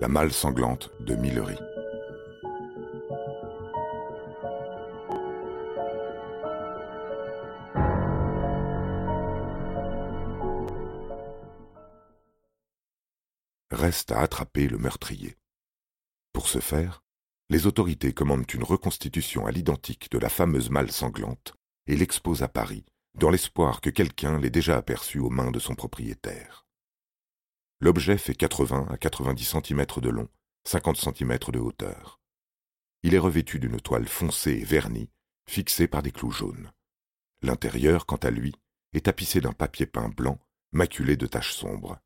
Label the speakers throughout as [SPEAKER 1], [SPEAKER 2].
[SPEAKER 1] La malle sanglante de Millery. Reste à attraper le meurtrier. Pour ce faire, les autorités commandent une reconstitution à l'identique de la fameuse malle sanglante et l'exposent à Paris, dans l'espoir que quelqu'un l'ait déjà aperçue aux mains de son propriétaire. L'objet fait 80 à 90 cm de long, 50 cm de hauteur. Il est revêtu d'une toile foncée et vernie, fixée par des clous jaunes. L'intérieur, quant à lui, est tapissé d'un papier peint blanc, maculé de taches sombres.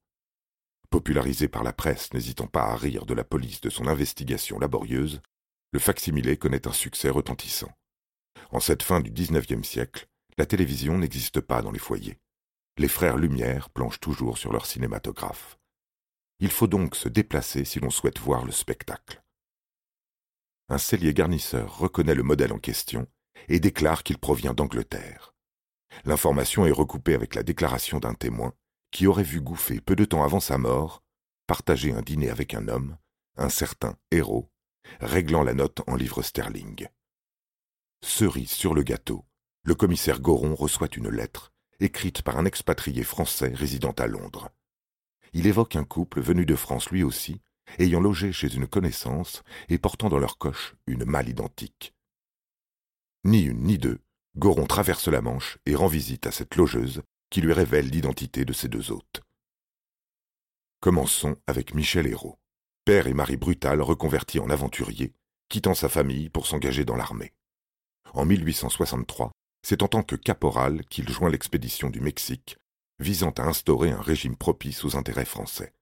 [SPEAKER 1] Popularisé par la presse n'hésitant pas à rire de la police de son investigation laborieuse, le facsimilé connaît un succès retentissant. En cette fin du XIXe siècle, la télévision n'existe pas dans les foyers. Les frères Lumière planchent toujours sur leur cinématographe. Il faut donc se déplacer si l'on souhaite voir le spectacle. Un cellier garnisseur reconnaît le modèle en question et déclare qu'il provient d'Angleterre. L'information est recoupée avec la déclaration d'un témoin qui aurait vu Gouffet peu de temps avant sa mort partager un dîner avec un homme, un certain héros, réglant la note en livres sterling. Cerise sur le gâteau, le commissaire Goron reçoit une lettre écrite par un expatrié français résidant à Londres il évoque un couple venu de France lui aussi, ayant logé chez une connaissance et portant dans leur coche une malle identique. Ni une ni deux, Goron traverse la Manche et rend visite à cette logeuse qui lui révèle l'identité de ses deux hôtes. Commençons avec Michel Hérault, père et mari brutal reconverti en aventurier, quittant sa famille pour s'engager dans l'armée. En 1863, c'est en tant que caporal qu'il joint l'expédition du Mexique visant à instaurer un régime propice aux intérêts français.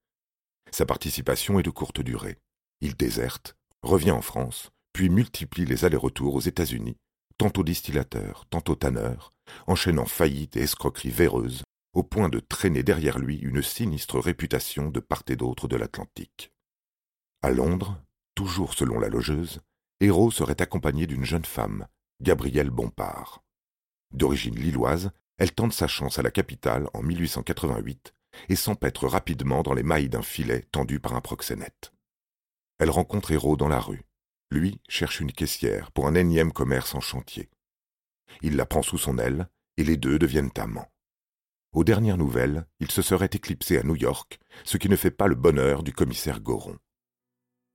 [SPEAKER 1] Sa participation est de courte durée. Il déserte, revient en France, puis multiplie les allers-retours aux États-Unis, tantôt distillateur, tantôt tanneur, enchaînant faillites et escroqueries véreuses, au point de traîner derrière lui une sinistre réputation de part et d'autre de l'Atlantique. À Londres, toujours selon la logeuse, Hérault serait accompagné d'une jeune femme, Gabrielle Bompard. D'origine lilloise, elle tente sa chance à la capitale en 1888 et s'empêtre rapidement dans les mailles d'un filet tendu par un proxénète. Elle rencontre Hérault dans la rue. Lui cherche une caissière pour un énième commerce en chantier. Il la prend sous son aile et les deux deviennent amants. Aux dernières nouvelles, il se serait éclipsé à New York, ce qui ne fait pas le bonheur du commissaire Goron.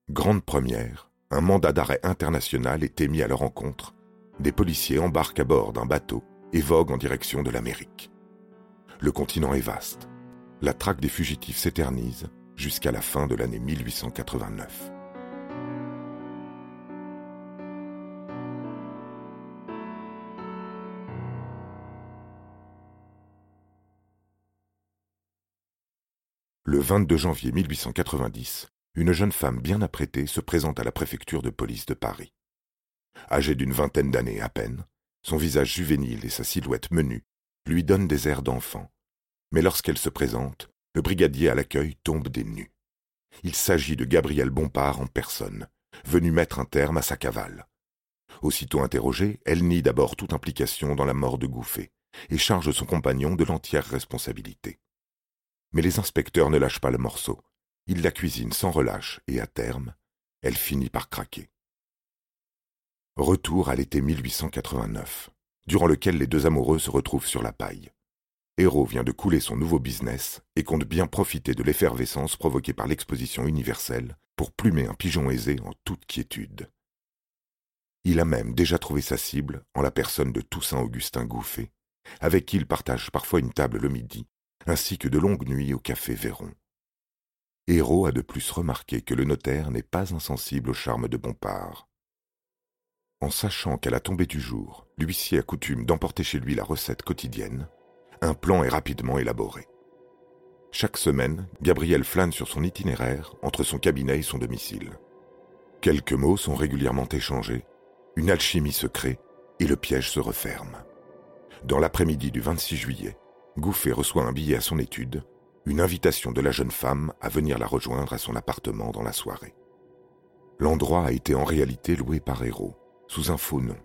[SPEAKER 1] Grande première, un mandat d'arrêt international est émis à leur rencontre. Des policiers embarquent à bord d'un bateau et vogue en direction de l'Amérique. Le continent est vaste. La traque des fugitifs s'éternise jusqu'à la fin de l'année 1889. Le 22 janvier 1890, une jeune femme bien apprêtée se présente à la préfecture de police de Paris. Âgée d'une vingtaine d'années à peine, son visage juvénile et sa silhouette menue lui donnent des airs d'enfant. Mais lorsqu'elle se présente, le brigadier à l'accueil tombe des nues. Il s'agit de Gabriel Bompard en personne, venu mettre un terme à sa cavale. Aussitôt interrogée, elle nie d'abord toute implication dans la mort de Gouffet et charge son compagnon de l'entière responsabilité. Mais les inspecteurs ne lâchent pas le morceau. Ils la cuisinent sans relâche et à terme, elle finit par craquer. Retour à l'été 1889, durant lequel les deux amoureux se retrouvent sur la paille. Hérault vient de couler son nouveau business et compte bien profiter de l'effervescence provoquée par l'exposition universelle pour plumer un pigeon aisé en toute quiétude. Il a même déjà trouvé sa cible en la personne de Toussaint Augustin Gouffet, avec qui il partage parfois une table le midi, ainsi que de longues nuits au café Véron. Hérault a de plus remarqué que le notaire n'est pas insensible au charme de Bompard. En sachant qu'à la tombée du jour, l'huissier a coutume d'emporter chez lui la recette quotidienne, un plan est rapidement élaboré. Chaque semaine, Gabriel flâne sur son itinéraire entre son cabinet et son domicile. Quelques mots sont régulièrement échangés, une alchimie se crée et le piège se referme. Dans l'après-midi du 26 juillet, Gouffet reçoit un billet à son étude, une invitation de la jeune femme à venir la rejoindre à son appartement dans la soirée. L'endroit a été en réalité loué par Hérault, sous un faux nom.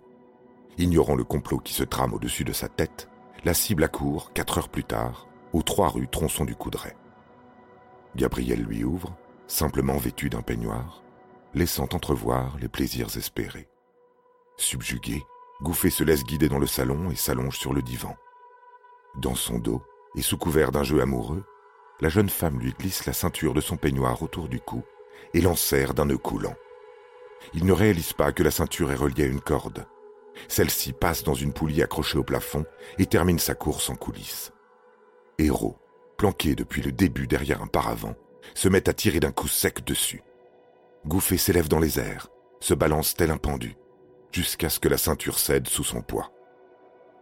[SPEAKER 1] Ignorant le complot qui se trame au-dessus de sa tête, la cible accourt, quatre heures plus tard, aux trois rues Tronçon du Coudray. Gabriel lui ouvre, simplement vêtue d'un peignoir, laissant entrevoir les plaisirs espérés. Subjugué, Gouffé se laisse guider dans le salon et s'allonge sur le divan. Dans son dos, et sous couvert d'un jeu amoureux, la jeune femme lui glisse la ceinture de son peignoir autour du cou et l'enserre d'un nœud coulant. Il ne réalise pas que la ceinture est reliée à une corde. Celle-ci passe dans une poulie accrochée au plafond et termine sa course en coulisses. Héros, planqué depuis le début derrière un paravent, se met à tirer d'un coup sec dessus. Gouffé s'élève dans les airs, se balance tel un pendu, jusqu'à ce que la ceinture cède sous son poids.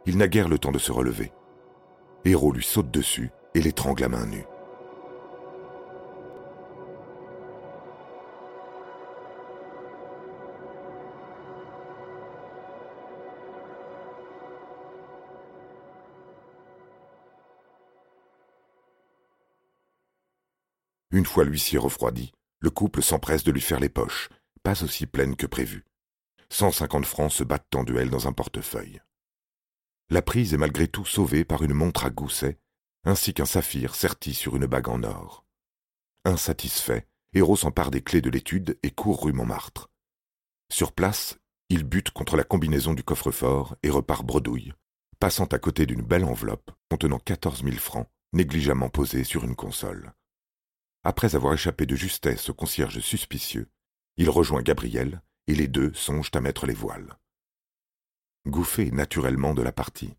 [SPEAKER 1] Il n'a guère le temps de se relever. Héros lui saute dessus et l'étrangle à main nue. Une fois l'huissier refroidi, le couple s'empresse de lui faire les poches, pas aussi pleines que prévu. 150 francs se battent en duel dans un portefeuille. La prise est malgré tout sauvée par une montre à gousset, ainsi qu'un saphir serti sur une bague en or. Insatisfait, Héros s'empare des clés de l'étude et court rue Montmartre. Sur place, il bute contre la combinaison du coffre-fort et repart bredouille, passant à côté d'une belle enveloppe contenant quatorze mille francs, négligemment posée sur une console. Après avoir échappé de justesse au concierge suspicieux, il rejoint Gabriel et les deux songent à mettre les voiles. Gouffé naturellement de la partie.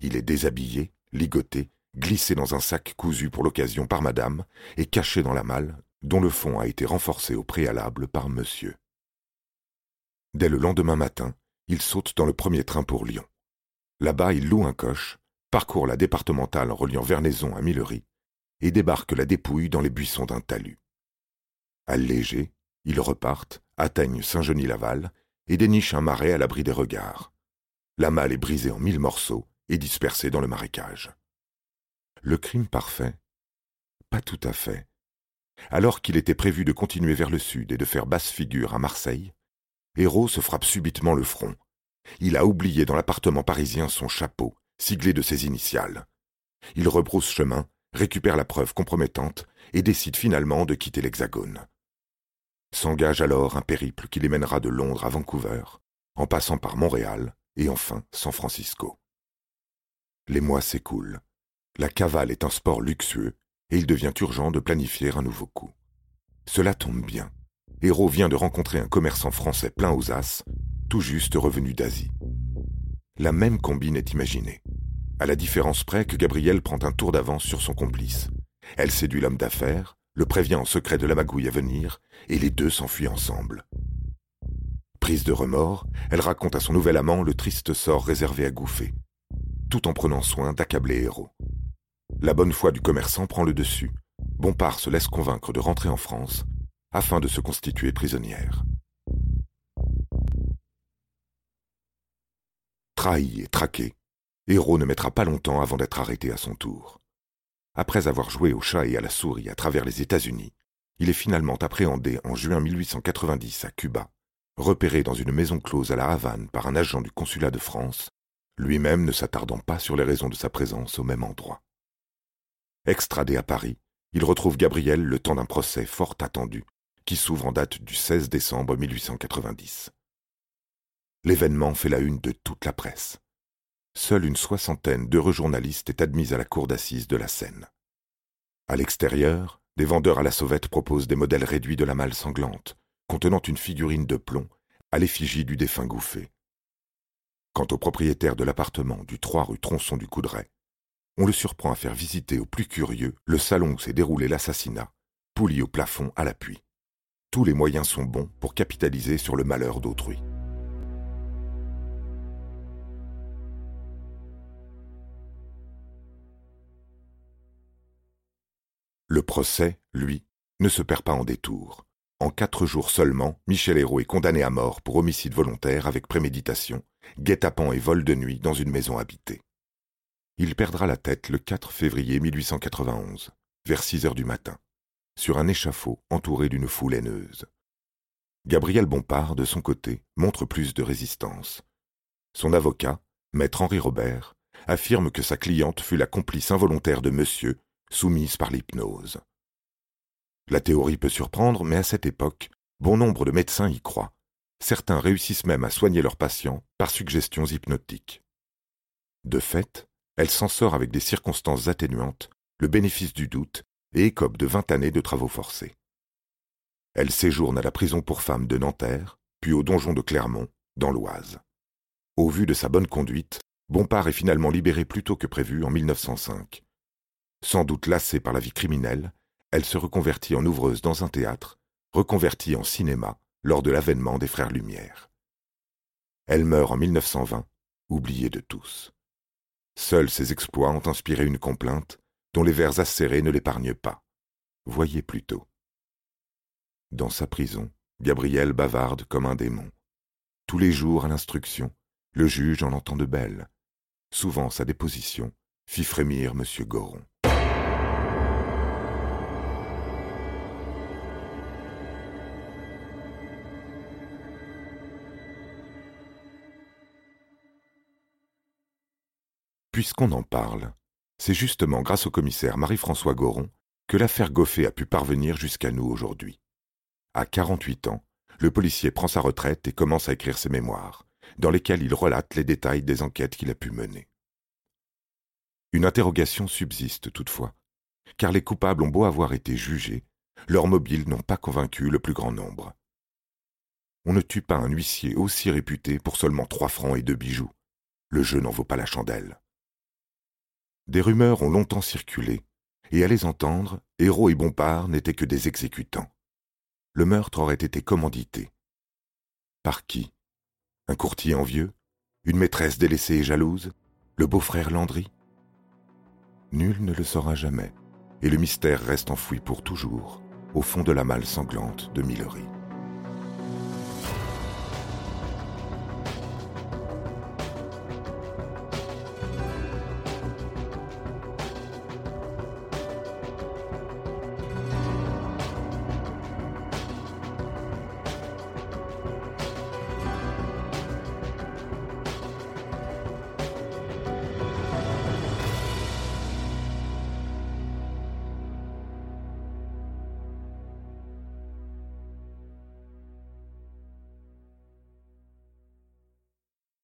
[SPEAKER 1] Il est déshabillé, ligoté, glissé dans un sac cousu pour l'occasion par madame et caché dans la malle, dont le fond a été renforcé au préalable par monsieur. Dès le lendemain matin, il saute dans le premier train pour Lyon. Là-bas, il loue un coche, parcourt la départementale reliant Vernaison à Millery et débarquent la dépouille dans les buissons d'un talus. Allégés, ils repartent, atteignent Saint-Genis-Laval et dénichent un marais à l'abri des regards. La malle est brisée en mille morceaux et dispersée dans le marécage. Le crime parfait? Pas tout à fait. Alors qu'il était prévu de continuer vers le sud et de faire basse figure à Marseille, Héros se frappe subitement le front. Il a oublié dans l'appartement parisien son chapeau, siglé de ses initiales. Il rebrousse chemin récupère la preuve compromettante et décide finalement de quitter l'Hexagone. S'engage alors un périple qui les mènera de Londres à Vancouver, en passant par Montréal et enfin San Francisco. Les mois s'écoulent. La cavale est un sport luxueux et il devient urgent de planifier un nouveau coup. Cela tombe bien. Héros vient de rencontrer un commerçant français plein aux as, tout juste revenu d'Asie. La même combine est imaginée à la différence près que Gabrielle prend un tour d'avance sur son complice. Elle séduit l'homme d'affaires, le prévient en secret de la magouille à venir, et les deux s'enfuient ensemble. Prise de remords, elle raconte à son nouvel amant le triste sort réservé à Gouffé, tout en prenant soin d'accabler Héros. La bonne foi du commerçant prend le dessus. Bompard se laisse convaincre de rentrer en France afin de se constituer prisonnière. Trahi et traqué, Héros ne mettra pas longtemps avant d'être arrêté à son tour. Après avoir joué au chat et à la souris à travers les États-Unis, il est finalement appréhendé en juin 1890 à Cuba, repéré dans une maison close à la Havane par un agent du consulat de France, lui-même ne s'attardant pas sur les raisons de sa présence au même endroit. Extradé à Paris, il retrouve Gabriel le temps d'un procès fort attendu, qui s'ouvre en date du 16 décembre 1890. L'événement fait la une de toute la presse seule une soixantaine d'heureux journalistes est admise à la cour d'assises de la Seine. À l'extérieur, des vendeurs à la sauvette proposent des modèles réduits de la malle sanglante, contenant une figurine de plomb à l'effigie du défunt Gouffé. Quant au propriétaire de l'appartement du 3 rue Tronçon du Coudray, on le surprend à faire visiter aux plus curieux le salon où s'est déroulé l'assassinat, pouli au plafond à l'appui. Tous les moyens sont bons pour capitaliser sur le malheur d'autrui. Le procès, lui, ne se perd pas en détour. En quatre jours seulement, Michel Hérault est condamné à mort pour homicide volontaire avec préméditation, guet-apens et vol de nuit dans une maison habitée. Il perdra la tête le 4 février 1891, vers 6 heures du matin, sur un échafaud entouré d'une foule haineuse. Gabriel Bompard, de son côté, montre plus de résistance. Son avocat, maître Henri Robert, affirme que sa cliente fut la complice involontaire de monsieur soumise par l'hypnose. La théorie peut surprendre, mais à cette époque, bon nombre de médecins y croient. Certains réussissent même à soigner leurs patients par suggestions hypnotiques. De fait, elle s'en sort avec des circonstances atténuantes, le bénéfice du doute, et écope de vingt années de travaux forcés. Elle séjourne à la prison pour femmes de Nanterre, puis au donjon de Clermont, dans l'Oise. Au vu de sa bonne conduite, Bompard est finalement libérée plus tôt que prévu en 1905. Sans doute lassée par la vie criminelle, elle se reconvertit en ouvreuse dans un théâtre, reconvertie en cinéma lors de l'avènement des Frères Lumière. Elle meurt en 1920, oubliée de tous. Seuls ses exploits ont inspiré une complainte dont les vers acérés ne l'épargnent pas. Voyez plutôt. Dans sa prison, Gabriel bavarde comme un démon. Tous les jours à l'instruction, le juge en entend de belles. Souvent sa déposition fit frémir M. Goron. Puisqu'on en parle, c'est justement grâce au commissaire Marie-François Goron que l'affaire Goffet a pu parvenir jusqu'à nous aujourd'hui. À 48 ans, le policier prend sa retraite et commence à écrire ses mémoires, dans lesquels il relate les détails des enquêtes qu'il a pu mener. Une interrogation subsiste toutefois, car les coupables ont beau avoir été jugés, leurs mobiles n'ont pas convaincu le plus grand nombre. On ne tue pas un huissier aussi réputé pour seulement trois francs et deux bijoux. Le jeu n'en vaut pas la chandelle. Des rumeurs ont longtemps circulé, et à les entendre, Héros et Bompard n'étaient que des exécutants. Le meurtre aurait été commandité. Par qui? Un courtier envieux? Une maîtresse délaissée et jalouse? Le beau-frère Landry? Nul ne le saura jamais, et le mystère reste enfoui pour toujours, au fond de la malle sanglante de Millery.